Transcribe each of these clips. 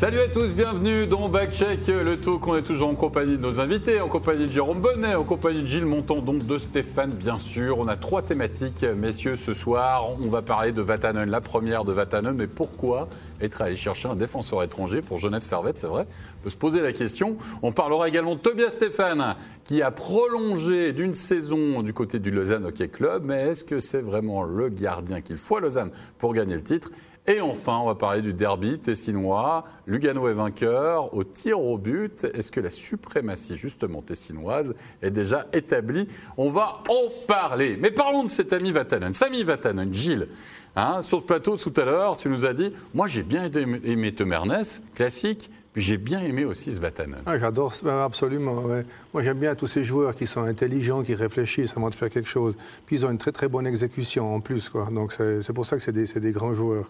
Salut à tous, bienvenue dans Backcheck, le talk. On est toujours en compagnie de nos invités, en compagnie de Jérôme Bonnet, en compagnie de Gilles Monton, donc de Stéphane, bien sûr. On a trois thématiques, messieurs, ce soir. On va parler de Vatanen, la première de Vatanen, mais pourquoi être allé chercher un défenseur étranger pour Genève Servette, c'est vrai On peut se poser la question. On parlera également de Tobias Stéphane, qui a prolongé d'une saison du côté du Lausanne Hockey Club, mais est-ce que c'est vraiment le gardien qu'il faut à Lausanne pour gagner le titre? Et enfin, on va parler du derby tessinois. Lugano est vainqueur au tir au but. Est-ce que la suprématie, justement, tessinoise est déjà établie? On va en parler. Mais parlons de cet ami Vatanen. Sami Vatanen, Gilles. Hein, sur le plateau tout à l'heure, tu nous as dit Moi, j'ai bien aimé, aimé classique. Puis j'ai bien aimé aussi Svatanen. Ah, J'adore, absolument. Moi, j'aime bien tous ces joueurs qui sont intelligents, qui réfléchissent avant de faire quelque chose. Puis ils ont une très très bonne exécution en plus. Donc c'est pour ça que c'est des, grands joueurs.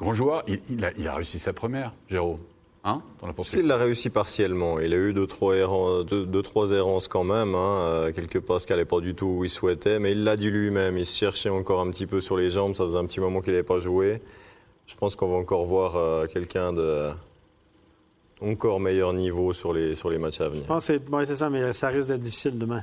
Grand joueur, il, il, a, il, a, réussi sa première, Jérôme. Hein il l'a réussi partiellement. Il a eu deux, trois, errances, deux, deux trois errances quand même. Hein. Euh, quelque part, ce qu'elle n'allait pas du tout où il souhaitait. Mais il l'a dit lui-même. Il se cherchait encore un petit peu sur les jambes. Ça faisait un petit moment qu'il n'avait pas joué. Je pense qu'on va encore voir euh, quelqu'un de encore meilleur niveau sur les, sur les matchs à venir. Je pense que c'est ouais, ça, mais ça risque d'être difficile demain.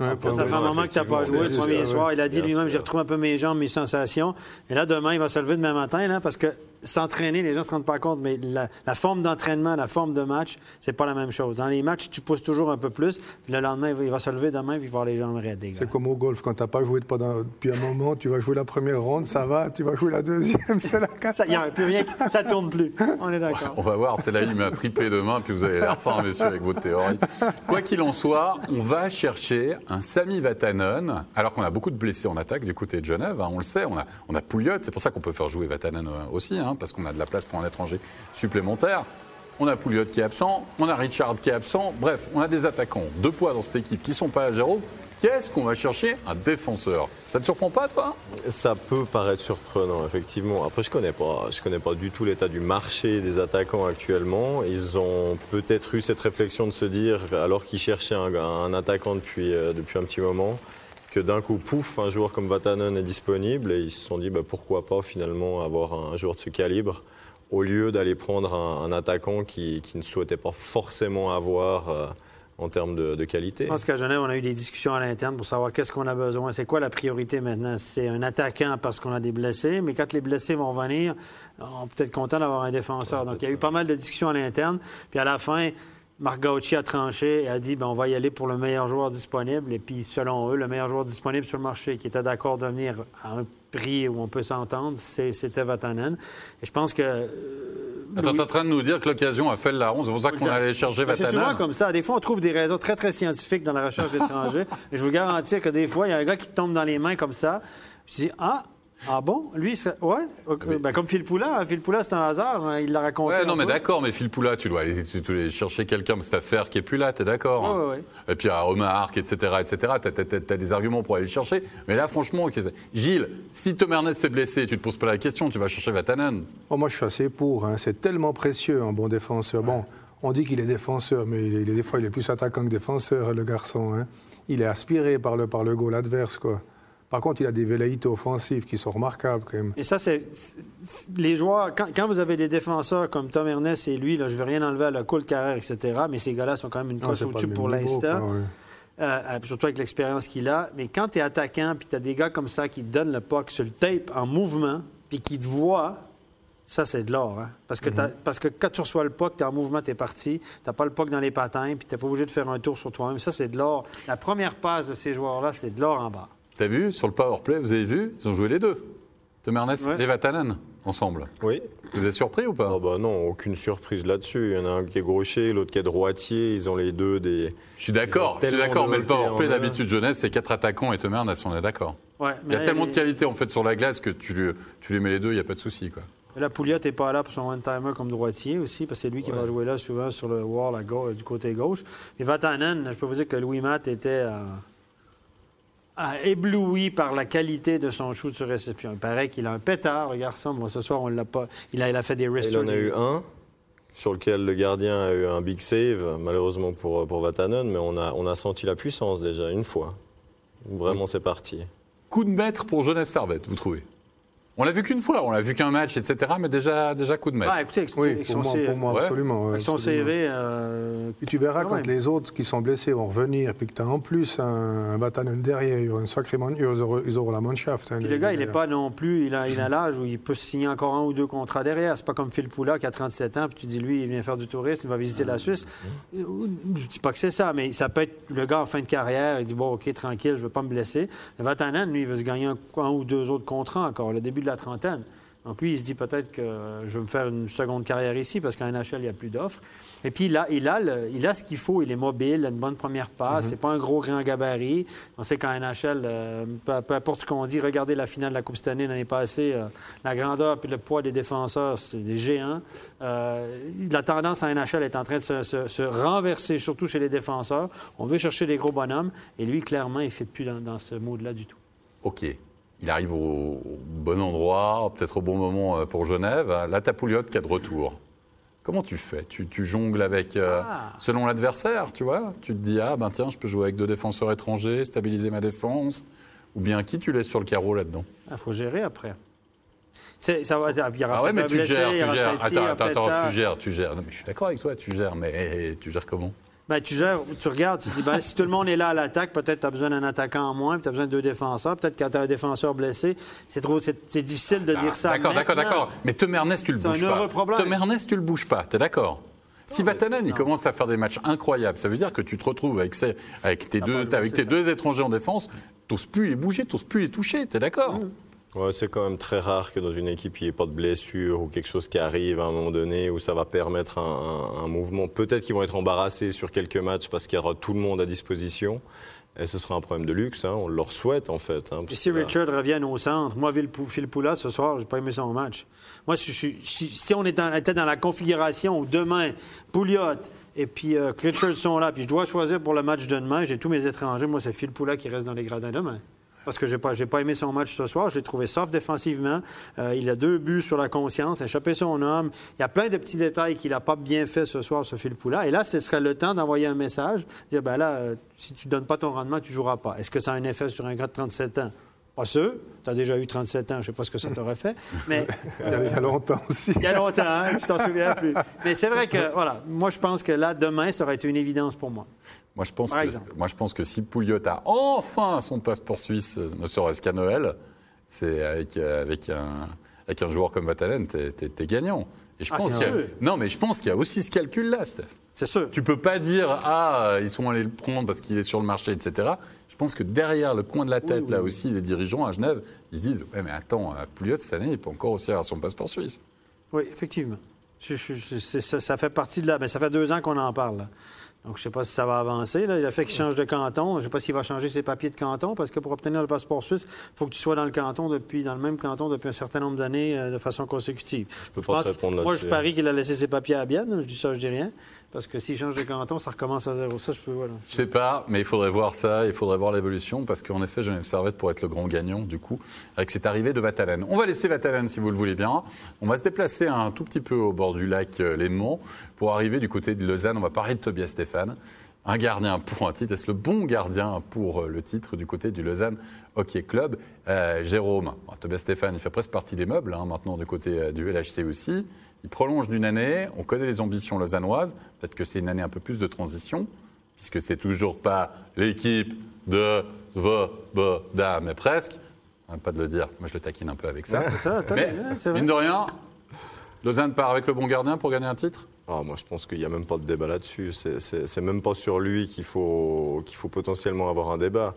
Ouais, ça fait un moment que tu n'as pas joué le premier soir. Il a dit lui-même, j'ai retrouvé un peu mes jambes, mes sensations. Et là, demain, il va se lever demain matin, là, parce que s'entraîner, les gens ne se rendent pas compte, mais la, la forme d'entraînement, la forme de match, c'est pas la même chose. Dans les matchs, tu pousses toujours un peu plus, puis le lendemain, il va, il va se lever demain, puis il va avoir les jambes raides. C'est comme au golf, quand tu n'as pas joué pendant, depuis un moment, tu vas jouer la première ronde, ça va, tu vas jouer la deuxième, c'est la quatrième. Il n'y a plus rien, ça tourne plus. On est d'accord. On va voir, c'est là, il met un triplé demain, puis vous avez l'air fort, messieurs, avec votre théorie. Quoi qu'il en soit, on va chercher un Sami Vatanen, alors qu'on a beaucoup de blessés en attaque du côté de Genève, hein, on le sait, on a, on a Pouliot, c'est pour ça qu'on peut faire jouer Vatanen aussi, hein, parce qu'on a de la place pour un étranger supplémentaire. On a Pouliot qui est absent, on a Richard qui est absent. Bref, on a des attaquants, deux poids dans cette équipe qui ne sont pas à Jérôme. Qu'est-ce qu'on va chercher Un défenseur. Ça ne te surprend pas, toi Ça peut paraître surprenant, effectivement. Après, je ne connais, pas, connais pas du tout l'état du marché des attaquants actuellement. Ils ont peut-être eu cette réflexion de se dire, alors qu'ils cherchaient un, un attaquant depuis, euh, depuis un petit moment, que d'un coup, pouf, un joueur comme Vatanen est disponible et ils se sont dit bah, pourquoi pas finalement avoir un joueur de ce calibre au lieu d'aller prendre un, un attaquant qui, qui, ne souhaitait pas forcément avoir euh, en termes de, de, qualité. Je pense qu'à Genève, on a eu des discussions à l'interne pour savoir qu'est-ce qu'on a besoin. C'est quoi la priorité maintenant? C'est un attaquant parce qu'on a des blessés, mais quand les blessés vont venir, on peut être content d'avoir un défenseur. Donc, il y a eu pas mal de discussions à l'interne. Puis à la fin, Marc Gauchi a tranché et a dit ben, on va y aller pour le meilleur joueur disponible. Et puis, selon eux, le meilleur joueur disponible sur le marché qui était d'accord de venir à un prix où on peut s'entendre, c'était Vatanen. Et je pense que. Euh, Attends, tu es en train de nous dire que l'occasion a fait le larron. C'est pour ça qu'on allait chercher Vatanen. C'est souvent comme ça. Des fois, on trouve des raisons très, très scientifiques dans la recherche d'étrangers. et je vous garantis que des fois, il y a un gars qui tombe dans les mains comme ça. Je dis ah, ah bon? Lui, serait... ouais? Okay. Ben, comme Phil Poula. Phil Poula, c'est un hasard. Hein. Il l'a raconté. Ouais, non, mais d'accord, mais Phil Poula, tu dois aller, tu dois aller chercher quelqu'un de cette affaire qui est plus là, t'es d'accord? Hein? Ouais, ouais, Et puis à Omar Arc, etc., etc., t'as as, des arguments pour aller le chercher. Mais là, franchement, Gilles, si Tom Ernest s'est blessé, tu te poses pas la question, tu vas chercher Vatanen. Oh, moi, je suis assez pour. Hein. C'est tellement précieux, un bon défenseur. Bon, on dit qu'il est défenseur, mais il est, des fois, il est plus attaquant que défenseur, le garçon. Hein. Il est aspiré par le, par le goal adverse, quoi. Par contre, il a des velléités offensives qui sont remarquables quand même. Et ça, c'est les joueurs. Quand, quand, vous avez des défenseurs comme Tom Ernest et lui, là, je ne veux rien enlever à la cool carrière, etc. Mais ces gars-là sont quand même une coche au-dessus pour l'instant. Ouais. Euh, surtout avec l'expérience qu'il a. Mais quand tu es attaquant, puis tu as des gars comme ça qui te donnent le puck sur le tape en mouvement, puis qui te voient, ça, c'est de l'or. Hein? Parce, que mm -hmm. parce que quand tu reçois le puck, tu es en mouvement, tu es parti. Tu n'as pas le puck dans les patins, puis tu n'es pas obligé de faire un tour sur toi-même. Ça, c'est de l'or. La première passe de ces joueurs-là, c'est de l'or en bas. T'as vu, sur le powerplay, vous avez vu, ils ont joué les deux. Tom Ernest ouais. et Vatanen ensemble. Oui. Vous êtes surpris ou pas? Oh bah Non, aucune surprise là-dessus. Il y en a un qui est gaucher, l'autre qui est droitier. Ils ont les deux des. Je suis d'accord, je suis d'accord, mais le powerplay d'habitude jeunesse, c'est quatre attaquants et Tom Ernest, on est d'accord. Ouais, il y a tellement de qualité en fait sur la glace que tu, tu les mets les deux, il n'y a pas de souci. Quoi. La Pouliot n'est pas là pour son one-timer comme droitier aussi, parce que c'est lui qui va jouer là souvent sur le wall à gauche, du côté gauche. Et Vatanen, je peux vous dire que Louis Matt était. Euh ébloui par la qualité de son shoot sur réception. Il paraît qu'il a un pétard, le garçon. Moi, ce soir, on l'a pas. Il a, il a fait des wrist Il en a eu un sur lequel le gardien a eu un big save, malheureusement pour, pour Vatanen, mais on a, on a senti la puissance déjà, une fois. Vraiment, c'est parti. Coup de maître pour Genève Servette, vous trouvez? On l'a vu qu'une fois, on l'a vu qu'un match, etc. Mais déjà, déjà coup de maître. Ah, écoutez, oui, pour, moi, pour moi, absolument. Avec son CV. Euh... Et tu verras quand les autres qui sont blessés vont revenir, puis que tu as en plus un, un derrière, un sacré ils auront, ils auront la Mannschaft. Hein, le gars, il n'est pas non plus, il a, il a l'âge où il peut signer encore un ou deux contrats derrière. C'est pas comme Phil Poula qui a 37 ans, puis tu dis, lui, il vient faire du tourisme, il va visiter la Suisse. Je dis pas que c'est ça, mais ça peut être le gars en fin de carrière, il dit, bon, OK, tranquille, je ne veux pas me blesser. Vatanen, lui, il veut se gagner un, un ou deux autres contrats encore, le début de la trentaine. Donc lui, il se dit peut-être que je vais me faire une seconde carrière ici parce qu'en NHL, il n'y a plus d'offres. Et puis là, il a, il a ce qu'il faut. Il est mobile, il a une bonne première passe. Ce mhm. C'est pas un gros grand gabarit. On sait qu'en NHL, euh, peu, importe ce qu'on dit, regardez la finale de la Coupe Stanley l'année passée. Euh, la grandeur et le poids des défenseurs, c'est des géants. Euh, la tendance en NHL est en train de se, renverser, surtout chez les défenseurs. On veut chercher des gros bonhommes. Et lui, clairement, il ne fit plus dans, dans ce mode-là du tout. OK il arrive au, bon endroit, peut-être au bon moment euh, pour Genève. Là, t'as Pouliot qui est de retour. Comment tu fais? Tu, jongles avec, euh, ah. selon l'adversaire, tu vois? Tu te dis, ah ben tiens, je peux jouer avec deux défenseurs étrangers, stabiliser ma défense. Ou bien qui tu laisses sur le carreau là-dedans? Il ah, faut gérer après. Ça va, il y aura ah ouais, mais tu gères, tu gères. Attends, attends, attends, tu gères, tu gères. Non, mais je suis d'accord avec toi, tu gères, mais tu gères comment? Ben, tu, gères, tu regardes, tu te dis, ben, si tout le monde est là à l'attaque, peut-être tu as besoin d'un attaquant en moins, tu as besoin de deux défenseurs. Peut-être quand tu as un défenseur blessé, c'est trop, c'est, difficile de dire ça. D'accord, d'accord, d'accord. Mais Tom Ernest, tu le bouges pas. Tom Ernest, tu le bouges pas. Tu es d'accord si Vatanen, il commence à faire des matchs incroyables, ça veut dire que tu te retrouves avec, avec tes, deux, avec tes deux étrangers en défense, tu plus les bouger, tu plus les toucher, tu es d'accord? Mmh. Ouais, c'est quand même très rare que dans une équipe, il n'y ait pas de blessure ou quelque chose qui arrive à un moment donné où ça va permettre un, mouvement. Peut-être qu'ils vont être embarrassés sur quelques matchs parce qu'il y aura tout le monde à disposition. Et ce sera un problème de luxe, hein. on leur souhaite en fait. Hein, si Richard revient au centre, moi, Phil Poula, ce soir, je n'ai pas aimé son match. Moi, si, si on était dans la configuration où demain, Pouliot et puis euh, Richard sont là, puis je dois choisir pour le match de demain, j'ai tous mes étrangers, moi, c'est Phil Poula qui reste dans les gradins demain parce que je n'ai pas, aimé son match ce soir. Je l'ai trouvé soft défensivement. Euh, il a deux buts sur la conscience, échappé son homme. Il y a plein de petits détails qu'il n'a pas bien fait ce soir, ce Phil Poula. Et là, ce serait le temps d'envoyer un message, dire, ben là, euh, si tu ne donnes pas ton rendement, tu ne joueras pas. Est-ce que ça a un effet sur un gars de 37 ans? Pas sûr. Tu as déjà eu 37 ans, je ne sais pas ce que ça t'aurait fait. Mais, il y a longtemps aussi. Il y a longtemps, hein, tu t'en souviens plus. Mais c'est vrai que, voilà, moi, je pense que là, demain, ça aurait été une évidence pour moi. Moi je, pense que, moi, je pense que si Pouliot a enfin son passeport suisse, ne serait-ce qu'à Noël, c'est avec, avec, un, avec un joueur comme Vatanen, tu es, gagnant. Et je ah, pense non, mais je pense qu'il y a aussi ce calcul-là, Steph. C'est sûr. Tu peux pas dire ah ils sont allés le prendre parce qu'il est sur le marché, etc. Je pense que derrière le coin de la tête, là aussi, les dirigeants à Genève, ils se disent ouais mais attends, Pouliot cette année, il peut encore aussi avoir son passeport suisse. Oui, effectivement. ça, fait partie de là, mais ça fait deux ans qu'on en parle. Donc, je ne sais pas si ça va avancer. Là. Il a fait qu'il change de canton. Je ne sais pas s'il va changer ses papiers de canton, parce que pour obtenir le passeport suisse, il faut que tu sois dans le canton depuis, dans le même canton depuis un certain nombre d'années euh, de façon consécutive. Je peux pas répondre Moi, je parie qu'il a laissé ses papiers à Bienne. Je dis ça, je dis rien. Parce que s'il change de canton, ça recommence à zéro. Ça, je peux. Voilà. Je sais pas, mais il faudrait voir ça, il faudrait voir l'évolution, parce qu'en effet, Genève Servette pour être le grand gagnant, du coup, avec cette arrivée de Vatalen. On va laisser Vatalen, si vous le voulez bien. On va se déplacer un tout petit peu au bord du lac euh, Léman pour arriver du côté de Lausanne. On va parler de Tobias Stéphane. Un gardien pour un titre. Est-ce le bon gardien pour euh, le titre du côté du Lausanne Hockey Club? Euh, Jérôme, Tobias Stéphane, il fait presque partie des meubles, hein, maintenant du côté du LHC aussi. Il prolonge d'une année, on connaît les ambitions lausannoises, peut-être que c'est une année un peu plus de transition, puisque c'est toujours pas l'équipe de Svoboda, mais presque. Pas de le dire, moi je le taquine un peu avec ça. mais, mine de rien, Lausanne part avec le bon gardien pour gagner un titre? Ah, moi, je pense qu'il n'y a même pas de débat là-dessus. C'est même pas sur lui qu'il faut, qu'il faut potentiellement avoir un débat.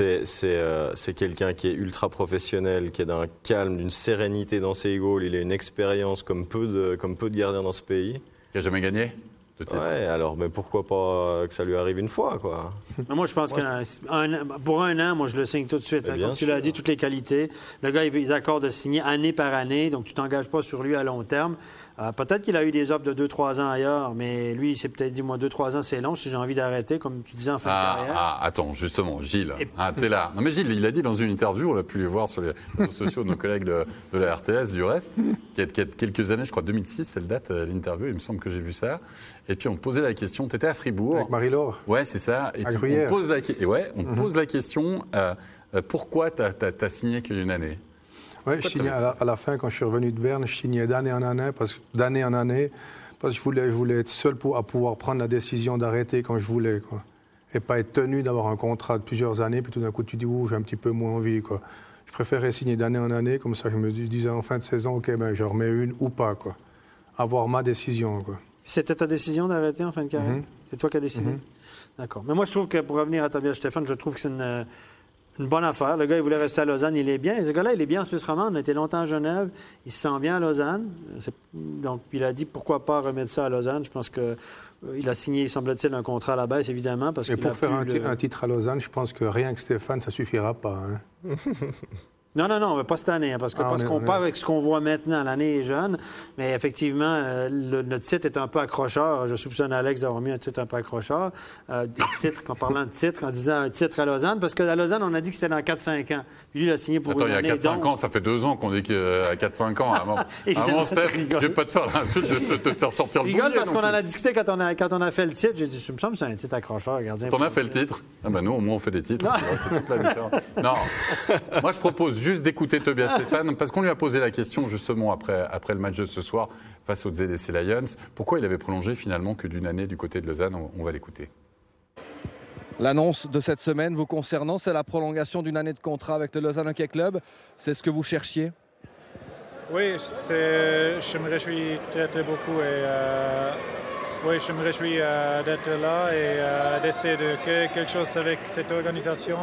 Euh, c'est quelqu'un qui est ultra professionnel, qui est d'un calme, d'une sérénité dans ses goals. Il a une expérience comme peu, de, comme peu de gardiens dans ce pays. Qui n'a jamais gagné? Ouais, alors, mais pourquoi pas que ça lui arrive une fois, quoi? Moi, je pense que pour un an, moi, je le signe tout de suite. Hein, comme tu l'as dit, toutes les qualités. Le gars, il est d'accord de signer année par année, donc tu t'engages pas sur lui à long terme. Euh, peut-être qu'il a eu des offres de 2-3 ans ailleurs, mais lui, il s'est peut-être dit, moi, 2-3 ans, c'est long, si j'ai envie d'arrêter, comme tu disais en fin de ah, carrière. Ah, attends, justement, Gilles, ah, t'es là. Non, mais Gilles, il a dit dans une interview, on l'a pu les voir sur les réseaux sociaux de nos collègues de, la RTS, du reste, qui a, quelques années, je crois 2006, c'est le date, euh, l'interview, il me semble que j'ai vu ça. Et puis on posait la question, tu étais à Fribourg. Avec Marie-Laure Ouais, c'est ça. Et on pose la, ouais, on mhm. pose la question, euh, pourquoi tu as, signé qu'une année? Oui, je signais à la, fin, quand je suis revenu de Berne, je signais d'année en année, parce, d'année en année, parce que je voulais, je voulais être seul pour, à pouvoir prendre la décision d'arrêter quand je voulais. Quoi. Et pas être tenu d'avoir un contrat de plusieurs années, puis tout d'un coup tu dis, ouh, j'ai un petit peu moins envie. Quoi. Je préférais signer d'année en année, comme ça je me disais en fin de saison, ok, ben, je remets une ou pas. Quoi. Avoir ma décision. Quoi. C'était ta décision d'arrêter en fin de carrière? Mm-hmm. C'est toi qui as décidé? Mm-hmm. D'accord. Mais moi, je trouve que pour revenir à Tobias Stéphane, je trouve que c'est une, une bonne affaire. Le gars, il voulait rester à Lausanne, il est bien. Et ce gars-là, il est bien en Suisse romande. On a été longtemps à Genève. Il se sent bien à Lausanne. Donc, il a dit pourquoi pas remettre ça à Lausanne. Je pense que il a signé, semble-t-il, un contrat à la baisse, évidemment. Parce Et pour faire un, titre à Lausanne, je pense que rien que Stéphane, ça suffira pas. Hein. Non, non, non, pas cette année, hein, parce que ah, parce qu'on part avec ce qu'on voit maintenant. L'année est jeune, mais effectivement, euh, le, notre titre est un peu accrocheur. Je soupçonne Alex d'avoir mis un titre un peu accrocheur. Euh, titre, en parlant de titre, en disant un titre à Lausanne, parce qu'à Lausanne, on a dit que c'était dans 4-5 ans. Lui, il a signé pour Attends, une il y a 4-5 ans, ça fait deux ans qu'on dit qu'à 4-5 ans. Avant, avant Steph, je vais pas te faire l'insulte, je vais te faire sortir le rigole parce qu'on en a discuté quand on a, quand on a fait le titre. J'ai dit, je me semble que c'est un titre accrocheur, gardien. T'en as fait le titre? Ah ben Nous, au moins, on fait des titres. C'est toute la Non, moi, je propose juste d'écouter Tobias Stéphane, parce qu'on lui a posé la question justement après, après le match de ce soir face aux ZDC Lions, pourquoi il avait prolongé finalement que d'une année du côté de Lausanne? On, va l'écouter. L'annonce de cette semaine vous concernant, c'est la prolongation d'une année de contrat avec le Lausanne Hockey Club. C'est ce que vous cherchiez? Oui, je me réjouis très très beaucoup et euh, oui, je me réjouis euh, d'être là et euh, d'essayer de créer quelque chose avec cette organisation.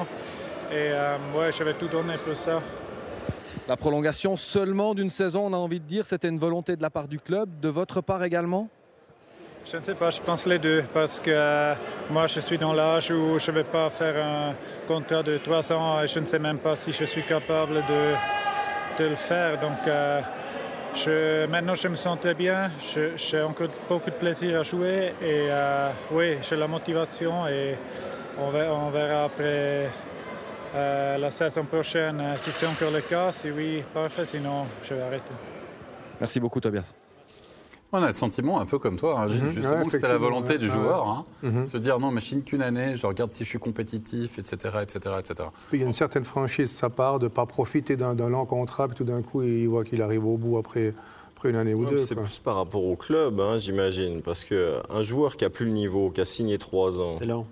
Et ouais, je vais tout donner pour ça. La prolongation seulement d'une saison, on a envie de dire, c'était une volonté de la part du club, de votre part également? Je ne sais pas, je pense les deux, parce que euh, moi je suis dans l'âge où je ne vais pas faire un contrat de 3 ans et je ne sais même pas si je suis capable de, de le faire. Donc euh, je, maintenant je me sens très bien, j'ai encore beaucoup de plaisir à jouer et euh, oui, j'ai la motivation et on on verra après euh, la saison prochaine, euh, si c'est encore le cas, si oui, parfait, sinon je vais arrêter. Merci beaucoup Tobias. On a le sentiment un peu comme toi, hein, mhm. justement, que c'était la volonté du joueur, hein. mhm. se dire non, mais je qu'une année, je regarde si je suis compétitif, etc., etc., etc. Il y a une certaine franchise de sa part de ne pas profiter d'un long contrat, puis tout d'un coup, il voit qu'il arrive au bout après, après une année ou deux. C'est plus par rapport au club, hein, j'imagine, parce qu'un joueur qui a plus le niveau, qui a signé trois ans, c'est long.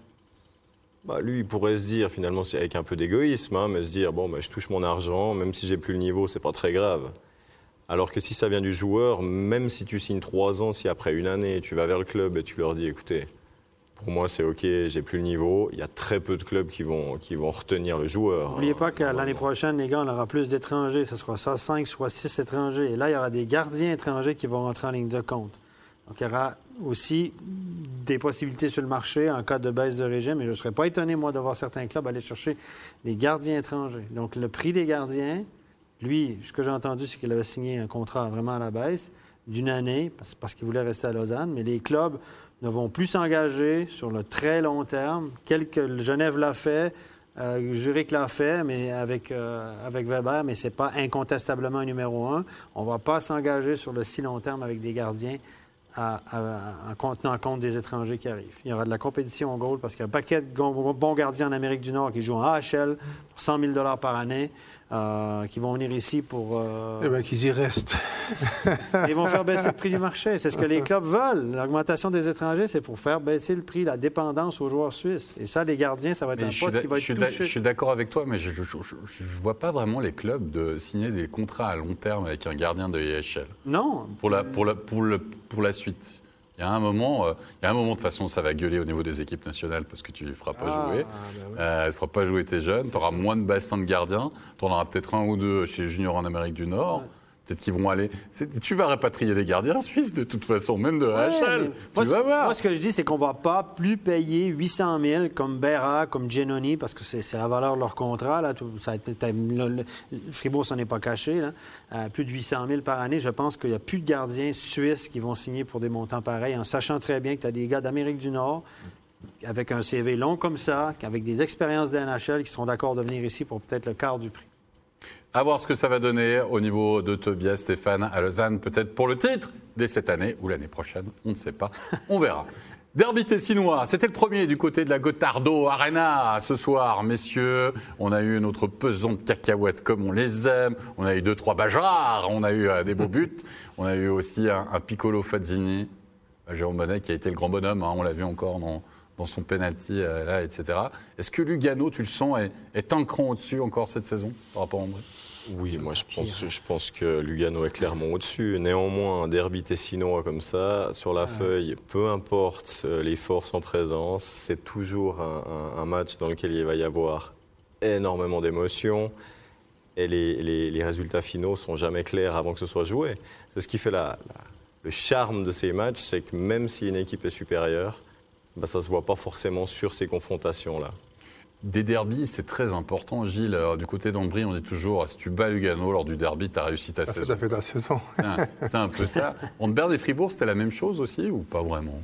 Bah, lui, il pourrait se dire, finalement, avec un peu d'égoïsme, hein, mais se dire, bon, bah, je touche mon argent, même si j'ai plus le niveau, c'est pas très grave. Alors que si ça vient du joueur, même si tu signes trois ans, si après une année, tu vas vers le club et tu leur dis, écoutez, pour moi, c'est OK, j'ai plus le niveau. Il y a très peu de clubs qui vont, qui vont retenir le joueur. N'oubliez pas que l'année prochaine, les gars, on aura plus d'étrangers. Ce sera ça, cinq, soit six étrangers. Et là, il y aura des gardiens étrangers qui vont rentrer en ligne de compte. Donc, il y aura aussi des possibilités sur le marché en cas de baisse de régime. Et je ne serais pas étonné, moi, de voir certains clubs aller chercher des gardiens étrangers. Donc, le prix des gardiens, lui, ce que j'ai entendu, c'est qu'il avait signé un contrat vraiment à la baisse d'une année parce, qu'il voulait rester à Lausanne. Mais les clubs ne vont plus s'engager sur le très long terme. Quelques, Genève l'a fait. Euh, Zurich l'a fait, mais avec, euh, Weber, mais ce n'est pas incontestablement numéro un. On ne va pas s'engager sur le si long terme avec des gardiens en contenant compte des étrangers qui arrivent. Il y aura de la compétition au goal parce qu'il y a un paquet de bons gardiens en Amérique du Nord qui jouent en AHL pour 100 000 par année. Euh, qui vont venir ici pour. Euh, eh bien, qu'ils y restent. ils vont faire baisser le prix du marché. C'est ce que les clubs veulent. L'augmentation des étrangers, c'est pour faire baisser le prix, la dépendance aux joueurs suisses. Et ça, les gardiens, ça va être un poste qui va être touché. Je suis d'accord avec toi, mais je ne vois pas vraiment les clubs de signer des contrats à long terme avec un gardien de EHL. Non. Pour la, pour la, pour le, pour la suite. Il y a un moment, euh, il y a un moment de toute façon, ça va gueuler au niveau des équipes nationales parce que tu ne feras pas ah, jouer. Bah euh, tu ne feras pas jouer tes jeunes. Tu auras moins de bassins de gardiens. Tu en auras peut-être un ou deux chez les juniors en Amérique du Nord. Peut-être qu'ils vont aller. Tu vas rapatrier les gardiens suisses de toute façon, même de HL. Tu vas voir. Moi, ce que je dis, c'est qu'on ne va pas plus payer 800 000 comme Berra, comme Genoni, parce que c'est la valeur de leur contrat. Là. Tout, ça le, Fribourg s'en est pas caché. Là. Euh, plus de 800 000 par année. Je pense qu'il n'y a plus de gardiens suisses qui vont signer pour des montants pareils, en sachant très bien que tu as des gars d'Amérique du Nord avec un CV long comme ça, avec des expériences d'NHL qui seront d'accord de venir ici pour peut-être le quart du prix. À voir ce que ça va donner au niveau de Tobias Stéphane à Lausanne, peut-être pour le titre dès cette année ou l'année prochaine, on ne sait pas. On verra. Derby tessinois, c'était le premier du côté de la Gotardo Arena ce soir, messieurs. On a eu notre pesant de cacahuètes comme on les aime. On a eu deux, trois bajards. On a eu euh, des beaux buts. On a eu aussi un, Piccolo Fazzini, Jérôme Bonnet qui a été le grand bonhomme. Hein. on l'a vu encore dans, son penalty, euh, là, etc. Est-ce que Lugano, tu le sens, est, est un cran au-dessus encore cette saison par rapport à Ambry oui, moi je pense, je pense que Lugano est clairement au-dessus. Néanmoins, un derby tessinois comme ça, sur la feuille, peu importe euh, les forces en présence, c'est toujours un, match dans lequel il va y avoir énormément d'émotions et les, résultats finaux sont jamais clairs avant que ce soit joué. C'est ce qui fait le charme de ces matchs, c'est que même si une équipe est supérieure, bah, ça ne se voit pas forcément sur ces confrontations-là. Des derbies, c'est très important, Gilles. du côté d'Ambry, on dit toujours si tu bats Lugano lors du derby, tu as réussi ta saison. Tu as fait ta saison. C'est un, peu ça. Entre Berne et Fribourg, c'était la même chose aussi ou pas vraiment?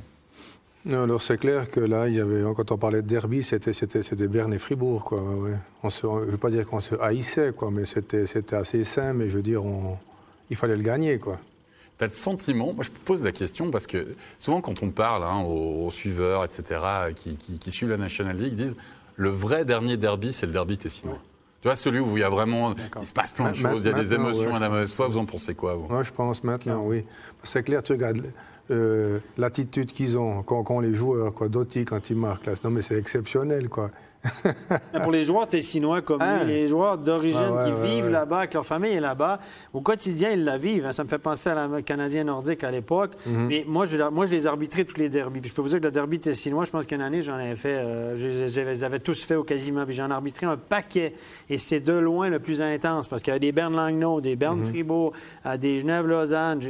Non, alors c'est clair que là, il y avait, quand on parlait de derby, c'était, c'était, c'était Berne et Fribourg. Quoi, On se, je ne veux pas dire qu'on se haïssait, quoi, mais c'était, c'était assez sain, mais je veux dire, on, il fallait le gagner. Quoi. Tu as le sentiment, moi je pose la question parce que souvent quand on parle hein, aux, suiveurs, etc., qui, qui, qui, suivent la National League, ils disent le vrai dernier derby, c'est le derby tessinois. Tu vois, celui où il y a vraiment, il se passe plein de choses, il y a des émotions à la mauvaise foi. Vous en pensez quoi vous? Moi, je pense maintenant, oui. C'est clair, tu regardes euh, l'attitude qu'ils ont quand, les joueurs, quoi, Dotti quand ils marquent là. Non, mais c'est exceptionnel, quoi. Pour les joueurs tessinois comme hein? les joueurs d'origine qui vivent là-bas, que leur famille est là-bas, au quotidien, ils la vivent. Hein. Ça me fait penser à la Canadien nordique à l'époque. Mhm. Mais moi je, moi, je les arbitrais tous les derbys. je peux vous dire que le derby tessinois, je pense qu'une année, j'en avais fait, euh, je, les avais tous fait au quasiment. Puis j'en arbitré un paquet. Et c'est de loin le plus intense parce qu'il y a des Berne Langnau, des Berne mhm. Fribourg, des Genève Lausanne.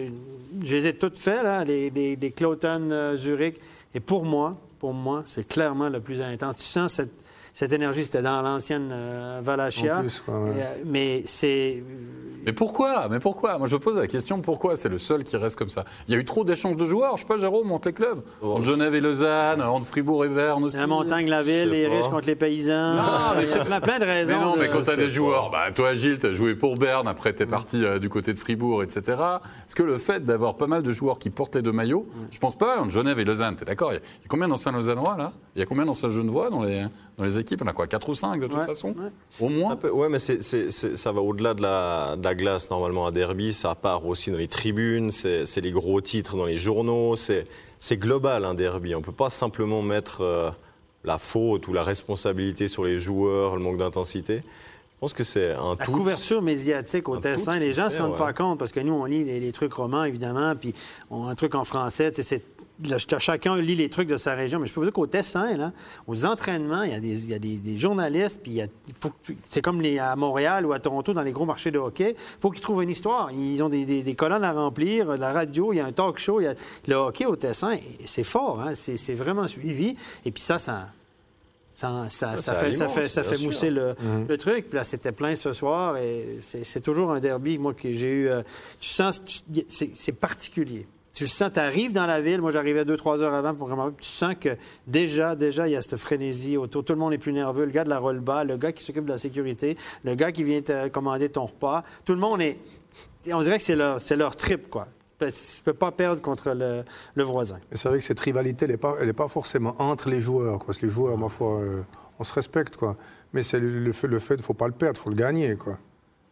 Je, les ai toutes fait, là, les, les, euh, Zurich. Et pour moi, pour moi, c'est clairement le plus intense. Tu sens cette cette énergie, c'était dans l'ancienne euh, Valachia. Euh, mais c'est. Mais pourquoi? Mais pourquoi? Moi, je me pose la question pourquoi c'est le seul qui reste comme ça? Il y a eu trop d'échanges de joueurs, je sais pas, Jérôme, entre les clubs. Oh. Entre Genève et Lausanne, entre Fribourg et Verne aussi. La montagne, la ville, les riches contre les paysans. Non, mais c'est plein, plein de raisons. Mais non, mais quand tu as des joueurs, bah, toi, Gilles, tu as joué pour Berne, après tu es mm. parti euh, du côté de Fribourg, etc. Est-ce que le fait d'avoir pas mal de joueurs qui portent les deux maillots, mm. je pense pas, entre Genève et Lausanne, tu es d'accord? Il y, a combien d'anciens Lausannois là? Il y a combien d'anciens Genevois dans les, dans les équipes On a quoi 4 ou 5 de toute façon Au moins Oui, mais ça va au-delà de la, de la, glace normalement à derby. Ça part aussi dans les tribunes, c'est les gros titres dans les journaux. C'est global un derby. On ne peut pas simplement mettre euh, la faute ou la responsabilité sur les joueurs, le manque d'intensité. Je pense que c'est un La couverture médiatique au Tessin, les gens ne se rendent pas compte parce que nous, on lit les, trucs romans, évidemment, puis on a un truc en français. C'est chacun lit les trucs de sa région, mais je peux vous dire qu'au Tessin, là, aux entraînements, il y a des, il y a des, journalistes, puis c'est comme les, à Montréal ou à Toronto, dans les gros marchés de hockey, il faut qu'ils trouvent une histoire. Ils ont des, des, colonnes à remplir, la radio, il y a un talk show, il y a le hockey au Tessin, c'est fort, hein, c'est vraiment suivi. Et puis ça, ça... Ça, ça, ça, fait, ça, fait, ça fait mousser le, mhm. le, truc. Puis là, c'était plein ce soir. Et c'est toujours un derby, moi, que j'ai eu. Euh, tu sens, c'est particulier. Tu sens, tu arrives dans la ville, moi j'arrivais deux, trois heures avant pour commencer, tu sens que déjà, déjà, il y a cette frénésie autour. Tout le monde est plus nerveux. Le gars de la roll-bas, le gars qui s'occupe de la sécurité, le gars qui vient te commander ton repas. Tout le monde est. On dirait que c'est leur, leur trip, quoi. Tu ne peux pas perdre contre le, voisin. C'est vrai que cette rivalité, elle n'est pas, pas forcément entre les joueurs. Quoi. Parce que les joueurs, ma foi, euh, on se respecte. Quoi. Mais c'est le, fait, le fait, il ne faut pas le perdre, il faut le gagner. Quoi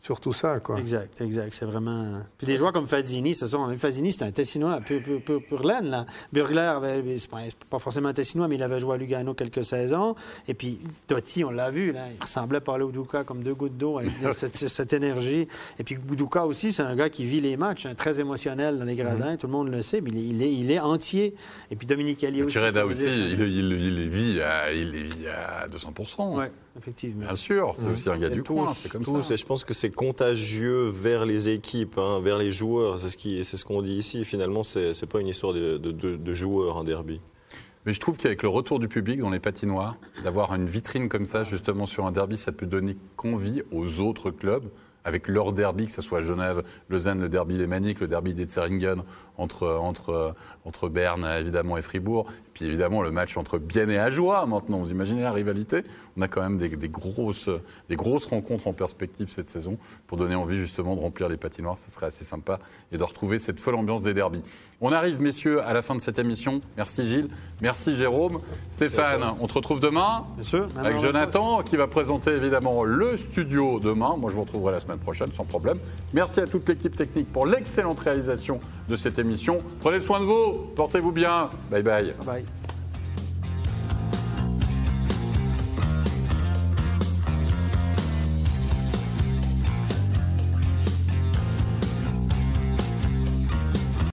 surtout ça. Quoi. Exact, exact. C'est vraiment. Puis des joueurs comme Fadini, ce sont. Fadini, c'est un Tessinois pur, pur, pur, laine, là. Burgler, c'est pas, forcément un Tessinois, mais il avait joué à Lugano quelques saisons. Et puis Totti, on l'a vu, là. Il ressemblait par là Uduka comme deux gouttes d'eau avec cette, cette, énergie. Et puis Uduka aussi, c'est un gars qui vit les matchs, un très émotionnel dans les gradins, mm-hmm. tout le monde le sait, mais il est, il est, entier. Et puis Dominique Allier aussi. Tireda aussi, il, il, il, vit à, il vit à 200 Oui, effectivement. Bien sûr, c'est aussi un gars du coin, c'est comme ça. Et je pense que c'est contagieux vers les équipes, hein, vers les joueurs. C'est ce qu'on dit ici. Finalement, ce n'est pas une histoire de, joueurs, un derby. Mais je trouve qu'avec le retour du public dans les patinoires, d'avoir une vitrine comme ça, justement sur un derby, ça peut donner convie aux autres clubs avec leur derby, que ce soit Genève, Lausanne, le derby lémanique, le derby des Zeringen entre, entre, entre Berne évidemment et Fribourg, puis évidemment le match entre Bienne et Ajoie maintenant. Vous imaginez la rivalité On a quand même des, grosses, des grosses rencontres en perspective cette saison pour donner envie justement de remplir les patinoires. Ça serait assez sympa et de retrouver cette folle ambiance des derbies. On arrive messieurs à la fin de cette émission. Merci Gilles, merci Jérôme. Stéphane, on te retrouve demain avec Jonathan qui va présenter évidemment le studio demain. Moi je vous retrouverai la semaine prochaine sans problème. Merci à toute l'équipe technique pour l'excellente réalisation de cette émission. Prenez soin de vous, portez-vous bien. Bye bye. Bye bye.